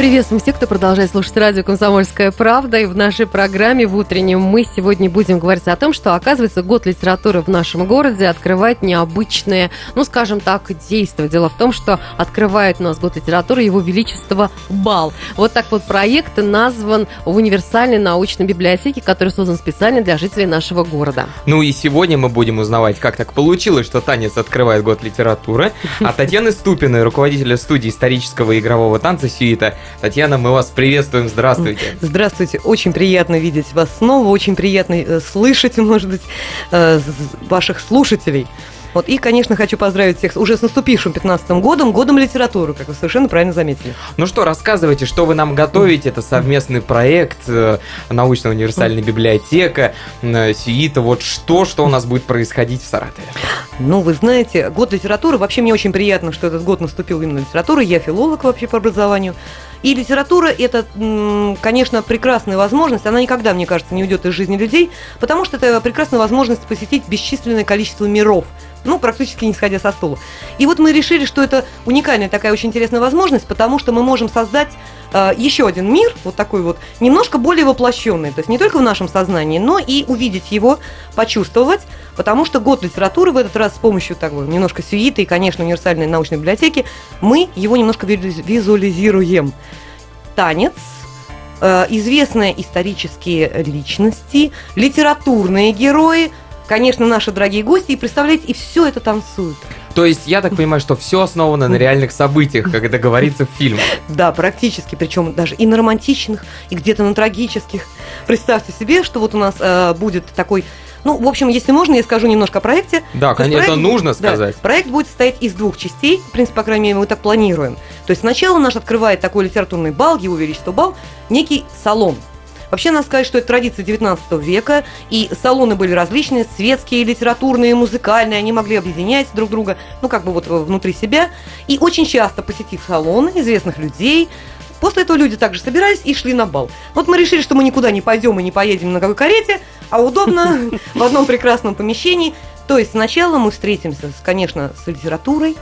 Приветствуем всех, кто продолжает слушать радио «Комсомольская правда». И в нашей программе в утреннем мы сегодня будем говорить о том, что, оказывается, год литературы в нашем городе открывает необычные, ну, скажем так, действия. Дело в том, что открывает у нас год литературы Его Величество Бал. Вот так вот проект назван в универсальной научной библиотеке, который создан специально для жителей нашего города. Ну и сегодня мы будем узнавать, как так получилось, что танец открывает год литературы. А Татьяны Ступиной, руководителя студии исторического игрового танца «Сюита», Татьяна, мы вас приветствуем, здравствуйте. Здравствуйте, очень приятно видеть вас снова, очень приятно э, слышать, может быть, э, ваших слушателей. Вот, и, конечно, хочу поздравить всех уже с наступившим 15 годом, годом литературы, как вы совершенно правильно заметили. Ну что, рассказывайте, что вы нам готовите. Это совместный проект, э, научно-универсальная библиотека, СИИТа. Вот что, что у нас будет происходить в Саратове? Ну, вы знаете, год литературы, вообще мне очень приятно, что этот год наступил именно литературы. Я филолог вообще по образованию. И литература – это, конечно, прекрасная возможность. Она никогда, мне кажется, не уйдет из жизни людей, потому что это прекрасная возможность посетить бесчисленное количество миров – ну, практически не сходя со стула. И вот мы решили, что это уникальная такая очень интересная возможность, потому что мы можем создать э, еще один мир, вот такой вот, немножко более воплощенный, то есть не только в нашем сознании, но и увидеть его, почувствовать, потому что год литературы в этот раз с помощью того немножко сюиты и, конечно, универсальной научной библиотеки, мы его немножко визуализируем. Танец, э, известные исторические личности, литературные герои – конечно, наши дорогие гости, и представляете, и все это танцуют. То есть я так понимаю, что все основано на реальных событиях, как это говорится в фильмах. Да, практически, причем даже и на романтичных, и где-то на трагических. Представьте себе, что вот у нас э, будет такой ну, в общем, если можно, я скажу немножко о проекте. Да, конечно, проект, нужно сказать. Да, проект будет состоять из двух частей, в принципе, по крайней мере, мы так планируем. То есть сначала наш открывает такой литературный бал, его величество бал, некий салон, Вообще, надо сказать, что это традиция 19 века, и салоны были различные, светские, литературные, музыкальные, они могли объединять друг друга, ну, как бы вот внутри себя. И очень часто, посетив салоны известных людей, После этого люди также собирались и шли на бал. Вот мы решили, что мы никуда не пойдем и не поедем на какой карете, а удобно в одном прекрасном помещении. То есть сначала мы встретимся, конечно, с литературой,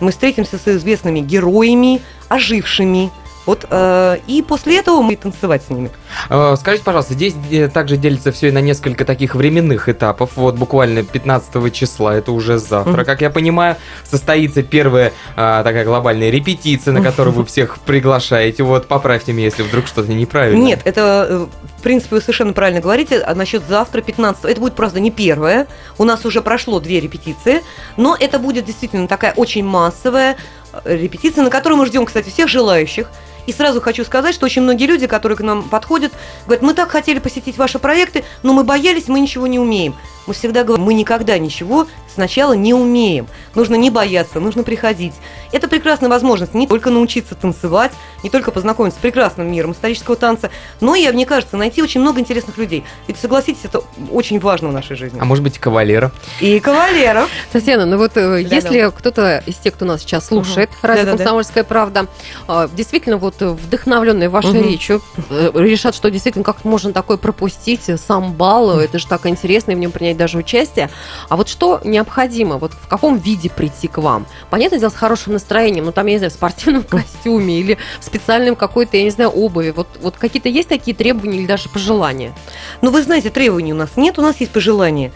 мы встретимся с известными героями, ожившими, вот, э, и после этого мы танцевать с ними. Э, скажите, пожалуйста, здесь э, также делится все на несколько таких временных этапов. Вот буквально 15 числа, это уже завтра, mm-hmm. как я понимаю, состоится первая э, такая глобальная репетиция, на которую вы всех приглашаете. Вот, поправьте меня, если вдруг что-то неправильно. Нет, это, э, в принципе, вы совершенно правильно говорите. А насчет завтра, 15 это будет просто не первое. У нас уже прошло две репетиции, но это будет действительно такая очень массовая репетиция, на которую мы ждем, кстати, всех желающих. И сразу хочу сказать, что очень многие люди, которые к нам подходят, говорят, мы так хотели посетить ваши проекты, но мы боялись, мы ничего не умеем. Мы всегда говорим, мы никогда ничего сначала не умеем. Нужно не бояться, нужно приходить. Это прекрасная возможность не только научиться танцевать, не только познакомиться с прекрасным миром исторического танца, но и, мне кажется, найти очень много интересных людей. Ведь, согласитесь, это очень важно в нашей жизни. А может быть, кавалеров? И кавалеров. Татьяна, ну вот э, если кто-то из тех, кто нас сейчас слушает, угу. радио «Комсомольская да. правда», а, действительно вот вдохновленные вашей угу. речью, э, решат, что действительно как можно такое пропустить, сам бал, это же так интересно, и в нем принять даже участие. А вот что необходимо, вот в каком виде прийти к вам? Понятное дело, с хорошим настроением, ну там, я не знаю, в спортивном костюме или в специальном какой-то, я не знаю, обуви. Вот, вот какие-то есть такие требования или даже пожелания? Ну, вы знаете, требований у нас нет, у нас есть пожелания.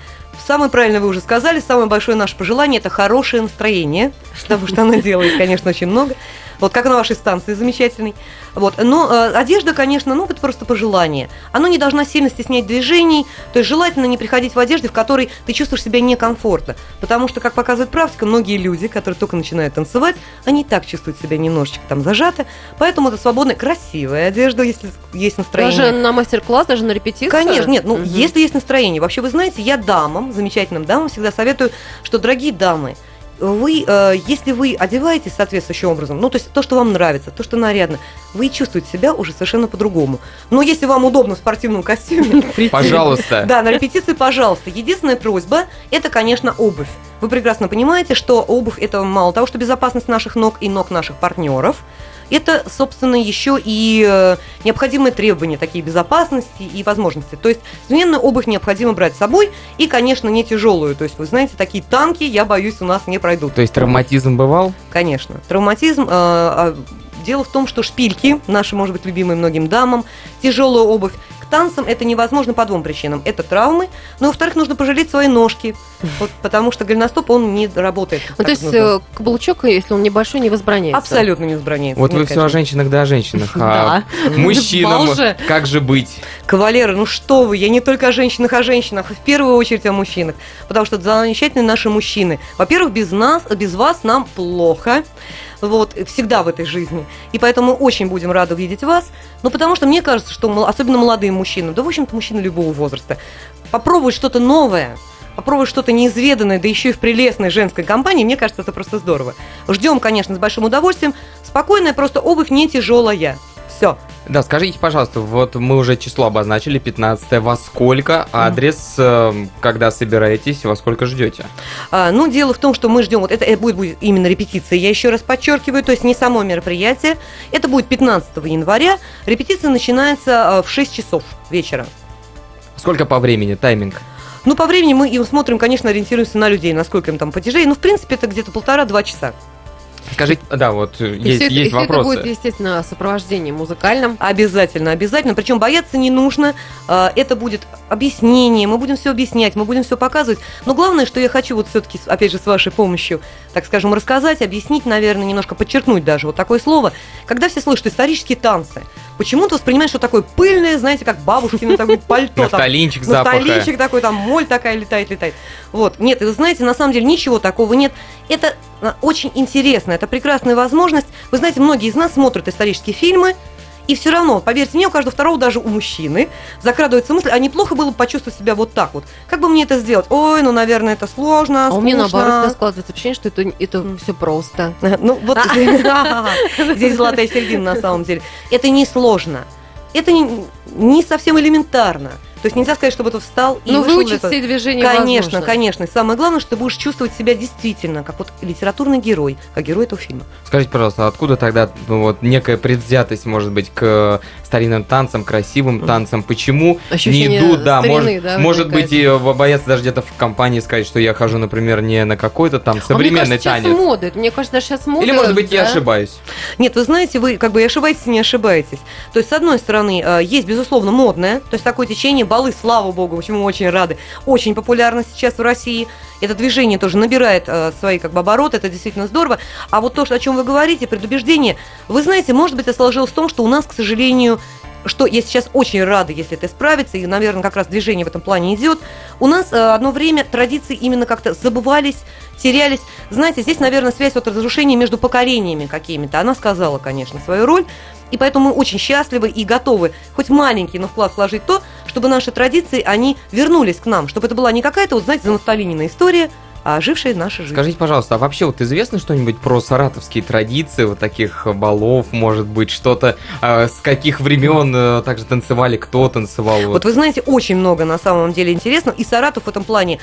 Самое правильно вы уже сказали, самое большое наше пожелание – это хорошее настроение, потому что оно делает, конечно, очень много. Вот как на вашей станции замечательной. Вот. Но э, одежда, конечно, ну, это просто пожелание. Оно не должна сильно стеснять движений, то есть желательно не приходить в одежде, в которой ты чувствуешь себя некомфортно. Потому что, как показывает практика, многие люди, которые только начинают танцевать, они и так чувствуют себя немножечко там зажаты. Поэтому это свободная, красивая одежда, если есть настроение. Даже на мастер-класс, даже на репетицию? Конечно, нет, ну, угу. если есть настроение. Вообще, вы знаете, я дамам, замечательным дамам всегда советую, что, дорогие дамы, вы, э, если вы одеваетесь соответствующим образом, ну, то есть то, что вам нравится, то, что нарядно, вы чувствуете себя уже совершенно по-другому. Но если вам удобно в спортивном костюме... Пожалуйста. Да, на репетиции, пожалуйста. Единственная просьба – это, конечно, обувь. Вы прекрасно понимаете, что обувь – это мало того, что безопасность наших ног и ног наших партнеров – это, собственно, еще и э, необходимые требования, такие безопасности и возможности. То есть современную обувь необходимо брать с собой, и, конечно, не тяжелую. То есть, вы знаете, такие танки, я боюсь, у нас не пройдут. То есть травматизм бывал? Конечно. Травматизм... Э, а, дело в том, что шпильки, наши, может быть, любимые многим дамам, тяжелая обувь, танцам это невозможно по двум причинам. Это травмы, но, во-вторых, нужно пожалеть свои ножки, вот, потому что голеностоп, он не работает. Ну, то есть нужно. Э, каблучок, если он небольшой, не возбраняется? Абсолютно не возбраняется. Вот Нет, вы конечно. все о женщинах да о женщинах, а мужчинам как же быть? Кавалеры, ну что вы, я не только о женщинах, о женщинах, в первую очередь о мужчинах, потому что замечательные наши мужчины. Во-первых, без нас, без вас нам плохо вот, всегда в этой жизни. И поэтому мы очень будем рады видеть вас. Ну, потому что мне кажется, что особенно молодые мужчины, да, в общем-то, мужчины любого возраста, попробовать что-то новое, попробовать что-то неизведанное, да еще и в прелестной женской компании, мне кажется, это просто здорово. Ждем, конечно, с большим удовольствием. Спокойная, просто обувь не тяжелая. Все. Да, скажите, пожалуйста, вот мы уже число обозначили, 15 во сколько, адрес, э, когда собираетесь, во сколько ждете? А, ну, дело в том, что мы ждем, вот это, это будет, будет именно репетиция, я еще раз подчеркиваю, то есть не само мероприятие, это будет 15 января, репетиция начинается э, в 6 часов вечера. Сколько по времени, тайминг? Ну, по времени мы смотрим, конечно, ориентируемся на людей, насколько им там потяжелее. Ну, в принципе, это где-то полтора-два часа. Скажите, да, вот и есть, все, есть и вопросы. это будет, естественно, сопровождение музыкальным. Обязательно, обязательно. Причем бояться не нужно. А, это будет объяснение, мы будем все объяснять, мы будем все показывать. Но главное, что я хочу вот все-таки, опять же, с вашей помощью, так скажем, рассказать, объяснить, наверное, немножко подчеркнуть даже вот такое слово. Когда все слышат исторические танцы, почему-то воспринимают, что такое пыльное, знаете, как бабушкино такое пальто. Нафталинчик запаха. Нафталинчик такой, там моль такая летает, летает. Вот, нет, вы знаете, на самом деле ничего такого нет. Это а, очень интересно, это прекрасная возможность. Вы знаете, многие из нас смотрят исторические фильмы, и все равно, поверьте мне, у каждого второго, даже у мужчины, закрадывается мысль, а неплохо было бы почувствовать себя вот так вот. Как бы мне это сделать? Ой, ну, наверное, это сложно, А у меня, наоборот, складывается ощущение, что это, это все просто. Ну, вот здесь золотая середина на самом деле. Это не сложно. Это не совсем элементарно. То есть нельзя сказать, чтобы это встал и Но выучить это. все движения Конечно, возможно. конечно. И самое главное, что ты будешь чувствовать себя действительно, как вот литературный герой, как герой этого фильма. Скажите, пожалуйста, откуда тогда ну, вот некая предвзятость, может быть, к старинным танцам, красивым танцам? Почему Ощущение не идут, да, старины, может, да, может быть, и боятся даже где-то в компании сказать, что я хожу, например, не на какой-то там современный а мне кажется, танец. Сейчас мода. Мне кажется, сейчас мода. Или, может быть, да? я ошибаюсь. Нет, вы знаете, вы как бы и ошибаетесь, и не ошибаетесь. То есть, с одной стороны, э, есть, безусловно, модное, то есть такое течение, балы, слава богу, много, чему мы очень рады. Очень популярно сейчас в России. Это движение тоже набирает э, свои как бы обороты, это действительно здорово. А вот то, о чем вы говорите, предубеждение, вы знаете, может быть, это сложилось в том, что у нас, к сожалению, что я сейчас очень рада, если это исправится, и, наверное, как раз движение в этом плане идет. У нас э, одно время традиции именно как-то забывались, терялись. Знаете, здесь, наверное, связь вот разрушения между поколениями какими-то. Она сказала, конечно, свою роль. И поэтому мы очень счастливы и готовы хоть маленький, но вклад вложить то, чтобы наши традиции, они вернулись к нам, чтобы это была не какая-то, вот знаете, занафталинина история, а ожившая наша жизнь. Скажите, пожалуйста, а вообще вот известно что-нибудь про саратовские традиции, вот таких балов, может быть, что-то, э, с каких времен э, также танцевали, кто танцевал? Вот. вот вы знаете, очень много на самом деле интересно, и Саратов в этом плане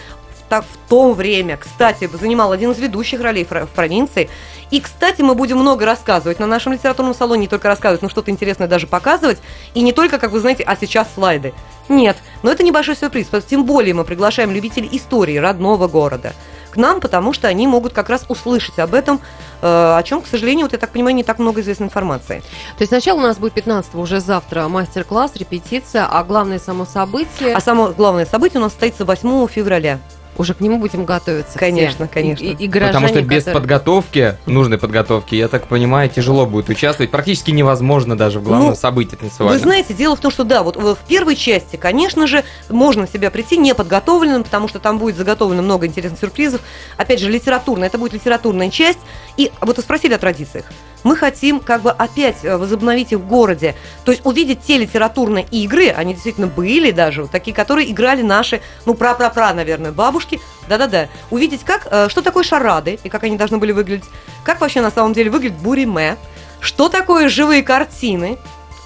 так в то время, кстати, занимал один из ведущих ролей в провинции. И, кстати, мы будем много рассказывать на нашем литературном салоне, не только рассказывать, но что-то интересное даже показывать. И не только, как вы знаете, а сейчас слайды. Нет, но это небольшой сюрприз. Тем более мы приглашаем любителей истории родного города к нам, потому что они могут как раз услышать об этом, э, о чем, к сожалению, вот я так понимаю, не так много известной информации. То есть сначала у нас будет 15 уже завтра мастер-класс, репетиция, а главное само событие... А само главное событие у нас состоится 8 февраля уже к нему будем готовиться. Конечно, все. конечно. И, и Потому что без которые... подготовки, нужной подготовки, я так понимаю, тяжело будет участвовать. Практически невозможно даже в главном ну, событии танцевальном. Вы знаете, дело в том, что да, вот в первой части, конечно же, можно себя прийти неподготовленным, потому что там будет заготовлено много интересных сюрпризов. Опять же, литературная, это будет литературная часть. И вот вы спросили о традициях мы хотим как бы опять э, возобновить их в городе. То есть увидеть те литературные игры, они действительно были даже, вот такие, которые играли наши, ну, пра-пра-пра, наверное, бабушки. Да-да-да. Увидеть, как, э, что такое шарады и как они должны были выглядеть. Как вообще на самом деле выглядит буриме. Что такое живые картины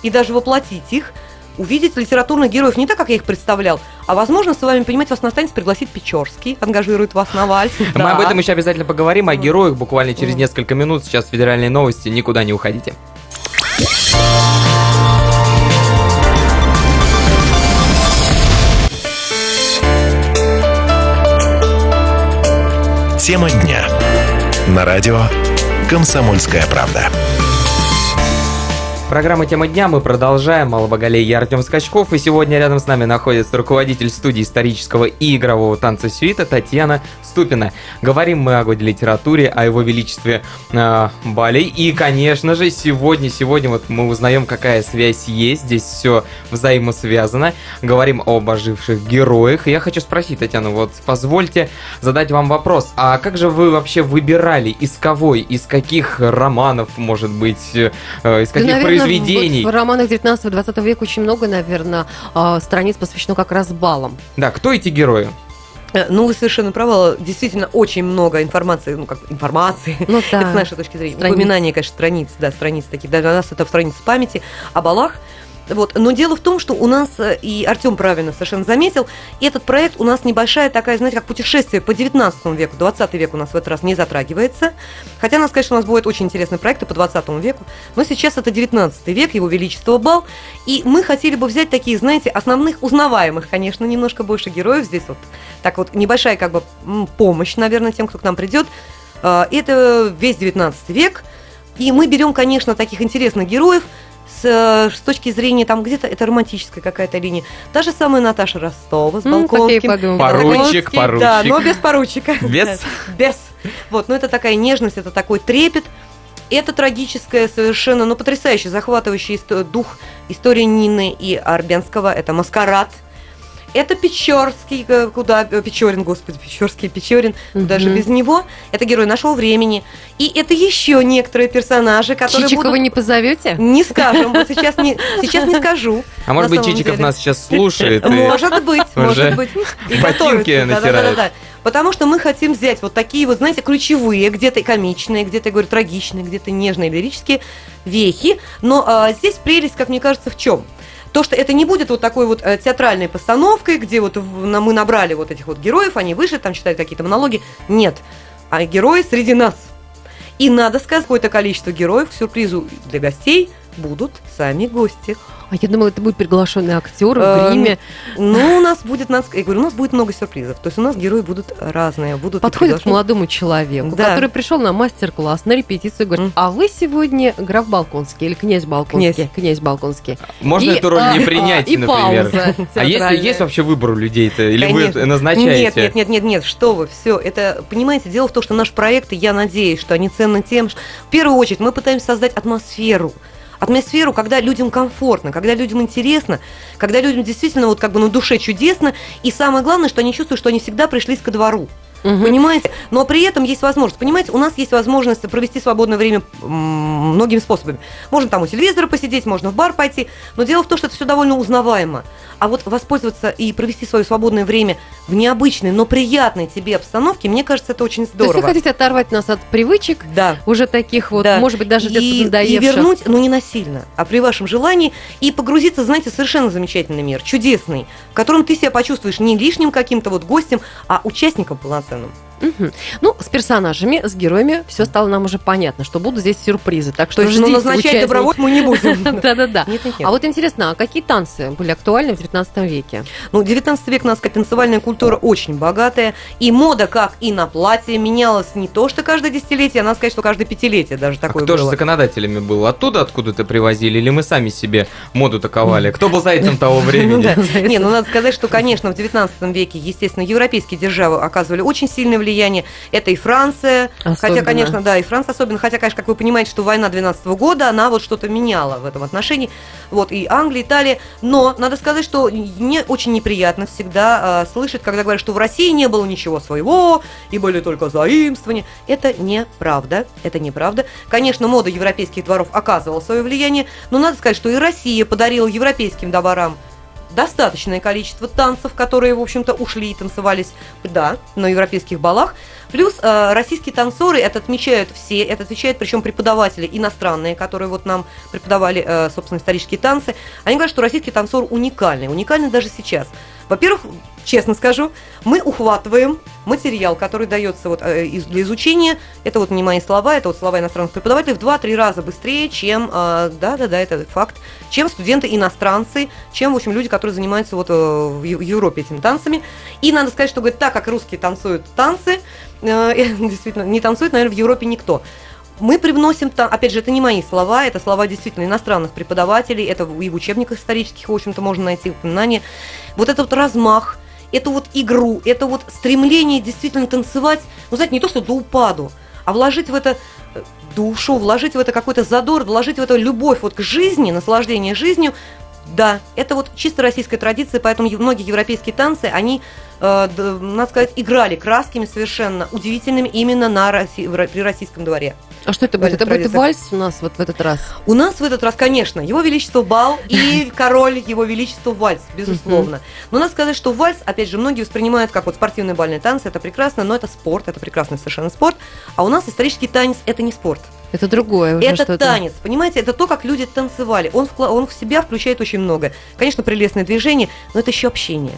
и даже воплотить их – увидеть литературных героев не так, как я их представлял, а, возможно, с вами, понимать, вас настанется пригласить Печорский, ангажирует вас на вальс. Мы об этом еще обязательно поговорим, о героях буквально через несколько минут. Сейчас федеральные новости, никуда не уходите. Тема дня. На радио «Комсомольская правда». Программа «Тема дня» мы продолжаем. Малобогалей я Артем Скачков. И сегодня рядом с нами находится руководитель студии исторического и игрового танца «Сюита» Татьяна Ступина. Говорим мы о годе литературе, о его величестве э, Балей. И, конечно же, сегодня, сегодня вот мы узнаем, какая связь есть. Здесь все взаимосвязано. Говорим об оживших героях. И я хочу спросить, Татьяна, вот позвольте задать вам вопрос. А как же вы вообще выбирали, из кого, из каких романов, может быть, э, из каких да, произведений. Вот в романах 19-20 века очень много, наверное, а, страниц посвящено как раз балам. Да, кто эти герои? Э, ну, вы совершенно правы. Действительно, очень много информации, ну, как информации, ну, да. это с нашей точки зрения. Страниц. Упоминание, конечно, страниц, да, страниц такие. Для нас это страницы памяти о балах. Вот. Но дело в том, что у нас, э, и Артем правильно совершенно заметил, этот проект у нас небольшая такая, знаете, как путешествие по 19 веку, 20 век у нас в этот раз не затрагивается. Хотя у нас, конечно, у нас будет очень интересный проект по 20 веку, но сейчас это 19 век, его величество бал, и мы хотели бы взять такие, знаете, основных, узнаваемых, конечно, немножко больше героев здесь вот, так вот, небольшая как бы помощь, наверное, тем, кто к нам придет. А, это весь 19 век, и мы берем, конечно, таких интересных героев, с, с точки зрения там где-то это романтическая какая-то линия. Та же самая Наташа Ростова с Балконским. Mm, поручик, поручик. Да, но без поручика. Без? Без. Вот, но это такая нежность, это такой трепет. Это трагическая совершенно, ну, потрясающий, захватывающий дух истории Нины и Арбенского. Это «Маскарад», это Печорский, э, куда э, Печорин, господи, Печорский, Печорин, угу. даже без него. Это герой нашего времени. И это еще некоторые персонажи, которые Чичикова будут... не позовете? Не скажем, вот сейчас не, сейчас не скажу. А может быть, Чичиков деле. нас сейчас слушает? Может быть, может быть. И ботинки натирает. Потому что мы хотим взять вот такие вот, знаете, ключевые, где-то комичные, где-то, я говорю, трагичные, где-то нежные, лирические вехи. Но а, здесь прелесть, как мне кажется, в чем? То, что это не будет вот такой вот э, театральной постановкой, где вот мы набрали вот этих вот героев, они вышли, там читают какие-то монологи. Нет. А герои среди нас. И надо сказать, какое-то количество героев к сюрпризу для гостей будут сами гости. А я думала, это будет приглашенный актер в эм, гриме. Ну, у нас будет, я говорю, у нас будет много сюрпризов. То есть у нас герои будут разные. Будут Подходит к молодому человеку, да. который пришел на мастер-класс, на репетицию, говорит, а вы сегодня граф Балконский или князь Балконский? Князь, князь Балконский. Можно и, эту роль не принять, и например? Пауза а если есть вообще выбор у людей-то? Или Конечно. вы назначаете? Нет, нет, нет, нет, нет, что вы, все. Это, понимаете, дело в том, что наш проект, я надеюсь, что они ценны тем, что в первую очередь мы пытаемся создать атмосферу атмосферу, когда людям комфортно, когда людям интересно, когда людям действительно вот как бы на душе чудесно, и самое главное, что они чувствуют, что они всегда пришлись ко двору. Угу. Понимаете? Но при этом есть возможность. Понимаете, у нас есть возможность провести свободное время многими способами. Можно там у телевизора посидеть, можно в бар пойти. Но дело в том, что это все довольно узнаваемо. А вот воспользоваться и провести свое свободное время в необычной, но приятной тебе обстановке, мне кажется, это очень здорово. То есть вы хотите оторвать нас от привычек, да. уже таких вот, да. может быть, даже где-то надоевших. И вернуть, ну не насильно, а при вашем желании, и погрузиться, знаете, в совершенно замечательный мир, чудесный, в котором ты себя почувствуешь не лишним каким-то вот гостем, а участником полноценным ценным. Угу. Ну, с персонажами, с героями все стало нам уже понятно, что будут здесь сюрпризы. Так что То есть, ну, назначать участник... добровольцев мы не будем. Да-да-да. А вот интересно, а какие танцы были актуальны в 19 веке? Ну, 19 век у нас танцевальная культура очень богатая, и мода, как и на платье, менялась не то, что каждое десятилетие, а надо сказать, что каждое пятилетие даже а такое кто же законодателями был? Оттуда откуда-то привозили, или мы сами себе моду таковали? Кто был зайцем того времени? Не, ну надо сказать, что, конечно, в 19 веке, естественно, европейские державы оказывали очень сильное влияние. Это и Франция, особенно. хотя, конечно, да, и Франция особенно, хотя, конечно, как вы понимаете, что война 12 года, она вот что-то меняла в этом отношении. Вот, и Англия, Италия. Но надо сказать, что мне очень неприятно всегда э, слышать, когда говорят, что в России не было ничего своего, и были только заимствования. Это неправда. Это неправда. Конечно, мода европейских дворов оказывала свое влияние, но надо сказать, что и Россия подарила европейским дворам достаточное количество танцев, которые, в общем-то, ушли и танцевались, да, на европейских балах. Плюс э, российские танцоры, это отмечают все, это отвечают, причем преподаватели иностранные, которые вот нам преподавали, э, собственно, исторические танцы, они говорят, что российский танцор уникальный, уникальный даже сейчас. Во-первых, честно скажу, мы ухватываем материал, который дается вот э, для изучения, это вот не мои слова, это вот слова иностранных преподавателей, в 2-3 раза быстрее, чем, да-да-да, это факт, чем студенты-иностранцы, чем, в общем, люди, которые занимаются вот в Европе этими танцами. И надо сказать, что, говорит, так как русские танцуют танцы, действительно, не танцуют, наверное, в Европе никто мы привносим опять же, это не мои слова, это слова действительно иностранных преподавателей, это и в учебниках исторических, в общем-то, можно найти упоминание. Вот этот вот размах, эту вот игру, это вот стремление действительно танцевать, ну, знаете, не то, что до упаду, а вложить в это э, душу, вложить в это какой-то задор, вложить в это любовь вот к жизни, наслаждение жизнью, да, это вот чисто российская традиция, поэтому многие европейские танцы, они надо сказать, играли красками совершенно удивительными именно на Росси... при российском дворе. А что это будет? Это будет вальс у нас вот в этот раз? У нас в этот раз, конечно, его величество бал и король его величество вальс, безусловно. Но надо сказать, что вальс, опять же, многие воспринимают как вот спортивные бальные танцы, это прекрасно, но это спорт, это прекрасный совершенно спорт. А у нас исторический танец – это не спорт. Это другое уже Это танец, понимаете, это то, как люди танцевали. Он, в, он в себя включает очень много. Конечно, прелестное движение, но это еще общение.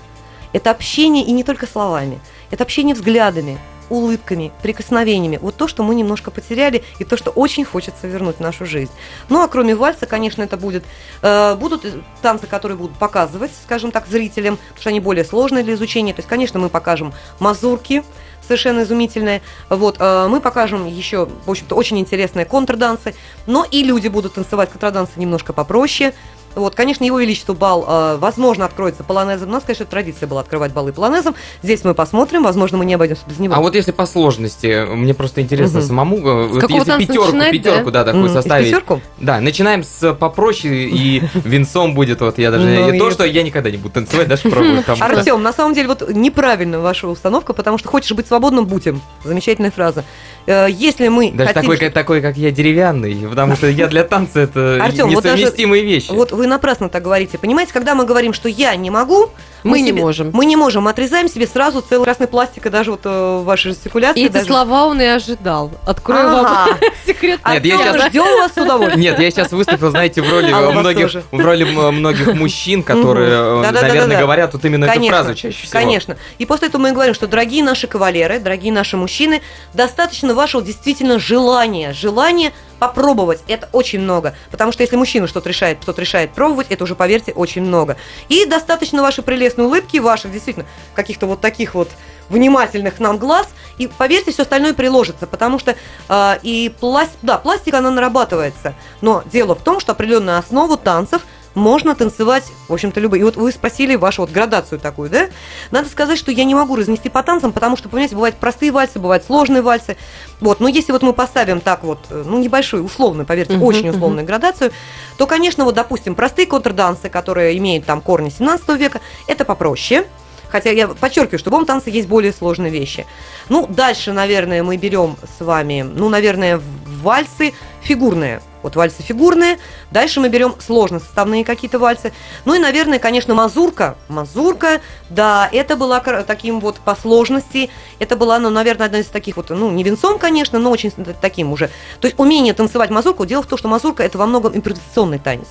Это общение и не только словами. Это общение взглядами, улыбками, прикосновениями. Вот то, что мы немножко потеряли, и то, что очень хочется вернуть в нашу жизнь. Ну, а кроме вальса, конечно, это будет, э, будут танцы, которые будут показывать, скажем так, зрителям, потому что они более сложные для изучения. То есть, конечно, мы покажем мазурки, совершенно изумительные. Вот, э, мы покажем еще, в общем-то, очень интересные контрдансы, но и люди будут танцевать контрдансы немножко попроще, вот, конечно, его величество бал, э, возможно, откроется полонезом. У нас, конечно, традиция была открывать балы полонезом. Здесь мы посмотрим, возможно, мы не обойдемся без него. А вот если по сложности, мне просто интересно угу. самому, э, вот если пятерку, начинать, пятерку, да, да такую составить. Пятерку? Да, начинаем с попроще, и винцом будет вот, я даже, ну, то, что я никогда не буду танцевать, даже пробую. Артем, на самом деле, вот неправильно ваша установка, потому что хочешь быть свободным, будь им. Замечательная фраза. Э, если мы Даже хотим... такой, такой, как я, деревянный, потому что я для танца это несовместимые вот даже, вещи. Вот вы напрасно так говорите. Понимаете, когда мы говорим, что я не могу, мы, мы не себе, можем. Мы не можем. Отрезаем себе сразу целый красный пластик, и даже вот э, ваши жестикуляции. И эти даже... слова он и ожидал. Открою ага. вам секрет. Нет, я сейчас ждем вас с удовольствием. Нет, я сейчас выступил, знаете, в роли а многих, в роли многих мужчин, которые, э, наверное, говорят вот именно эту фразу чаще всего. Конечно. И после этого мы говорим, что дорогие наши кавалеры, дорогие наши мужчины, достаточно вашего действительно желания, желания попробовать, это очень много. Потому что если мужчина что-то решает, кто-то решает пробовать, это уже, поверьте, очень много. И достаточно вашей прелестной улыбки, ваших действительно каких-то вот таких вот внимательных нам глаз, и поверьте, все остальное приложится, потому что э, и пласт, да, пластика, она нарабатывается, но дело в том, что определенную основу танцев – можно танцевать, в общем-то, любые. И вот вы спросили вашу вот градацию такую, да? Надо сказать, что я не могу разнести по танцам, потому что, понимаете, бывают простые вальсы, бывают сложные вальсы. Вот, но если вот мы поставим так вот, э, ну, небольшую, условную, поверьте, uh-huh, очень условную uh-huh. градацию, то, конечно, вот, допустим, простые контрдансы, которые имеют там корни 17 века, это попроще. Хотя я подчеркиваю, что в любом танце есть более сложные вещи. Ну, дальше, наверное, мы берем с вами, ну, наверное, вальсы фигурные. Вот вальсы фигурные. Дальше мы берем сложно составные какие-то вальсы. Ну и, наверное, конечно, мазурка. Мазурка, да, это была таким вот по сложности. Это была, ну, наверное, одна из таких вот, ну, не венцом, конечно, но очень таким уже. То есть умение танцевать мазурку. Дело в том, что мазурка это во многом импровизационный танец.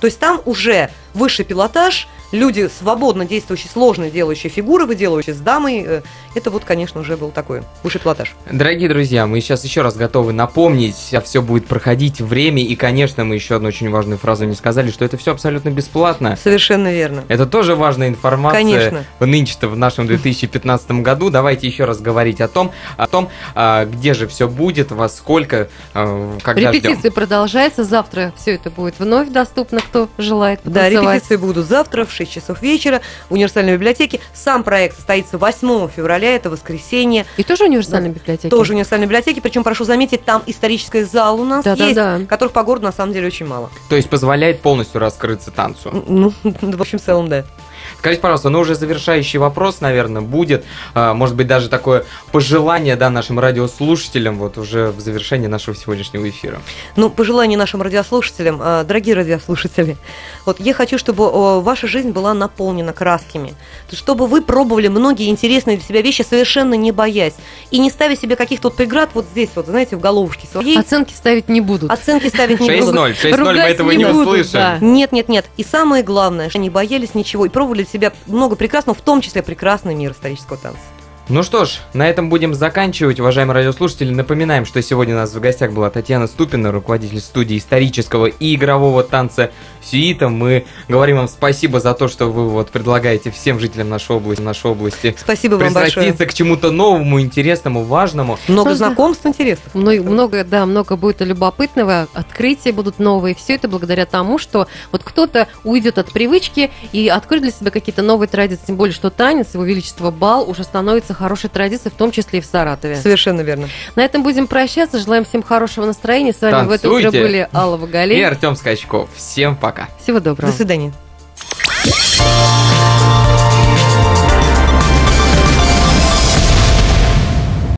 То есть там уже высший пилотаж, люди свободно действующие, сложные делающие фигуры, выделывающие с дамой, э, это вот, конечно, уже был такой высший пилотаж. Дорогие друзья, мы сейчас еще раз готовы напомнить, а все будет проходить время, и, конечно, мы еще одну очень важную фразу не сказали, что это все абсолютно бесплатно. Совершенно верно. Это тоже важная информация. Конечно. Нынче-то в нашем 2015 году. Давайте еще раз говорить о том, о том, а, где же все будет, во сколько, а, когда Репетиции ждем. продолжаются, завтра все это будет вновь доступно, кто желает Да, репетиции будут завтра в 6 часов вечера в универсальной библиотеке. Сам проект состоится 8 февраля, это воскресенье. И тоже универсальной да. библиотеки? Тоже универсальной библиотеки, причем, прошу заметить, там исторический зал у нас да, есть, да, да. которых по городу на самом деле очень мало. То есть позволяет полностью раскрыться танцу? Ну, в общем, в целом, да. Скажите, пожалуйста, ну уже завершающий вопрос, наверное, будет, а, может быть, даже такое пожелание, да, нашим радиослушателям вот уже в завершении нашего сегодняшнего эфира. Ну, пожелание нашим радиослушателям, а, дорогие радиослушатели, вот я хочу, чтобы ваша жизнь была наполнена красками, чтобы вы пробовали многие интересные для себя вещи, совершенно не боясь, и не ставя себе каких-то вот преград вот здесь вот, знаете, в головушке своей. Оценки ставить не будут. Оценки ставить не будут. 6-0, 6-0 мы этого не, не услышим. Да. Нет, нет, нет. И самое главное, что не боялись ничего и пробовали для себя много прекрасного, в том числе прекрасный мир исторического танца. Ну что ж, на этом будем заканчивать, уважаемые радиослушатели. Напоминаем, что сегодня у нас в гостях была Татьяна Ступина, руководитель студии исторического и игрового танца Сюита. Мы говорим вам спасибо за то, что вы вот предлагаете всем жителям нашей области, нашей области Спасибо вам большое. к чему-то новому, интересному, важному. Много Просто знакомств, интересов. Много, много, да, много будет любопытного, открытия будут новые. Все это благодаря тому, что вот кто-то уйдет от привычки и откроет для себя какие-то новые традиции. Тем более, что танец, его величество бал уже становится хорошей традицией, в том числе и в Саратове. Совершенно верно. На этом будем прощаться. Желаем всем хорошего настроения. С вами Танцуйте. в это утро были Алла Вагалей и Артем Скачков. Всем пока. Всего доброго. До свидания.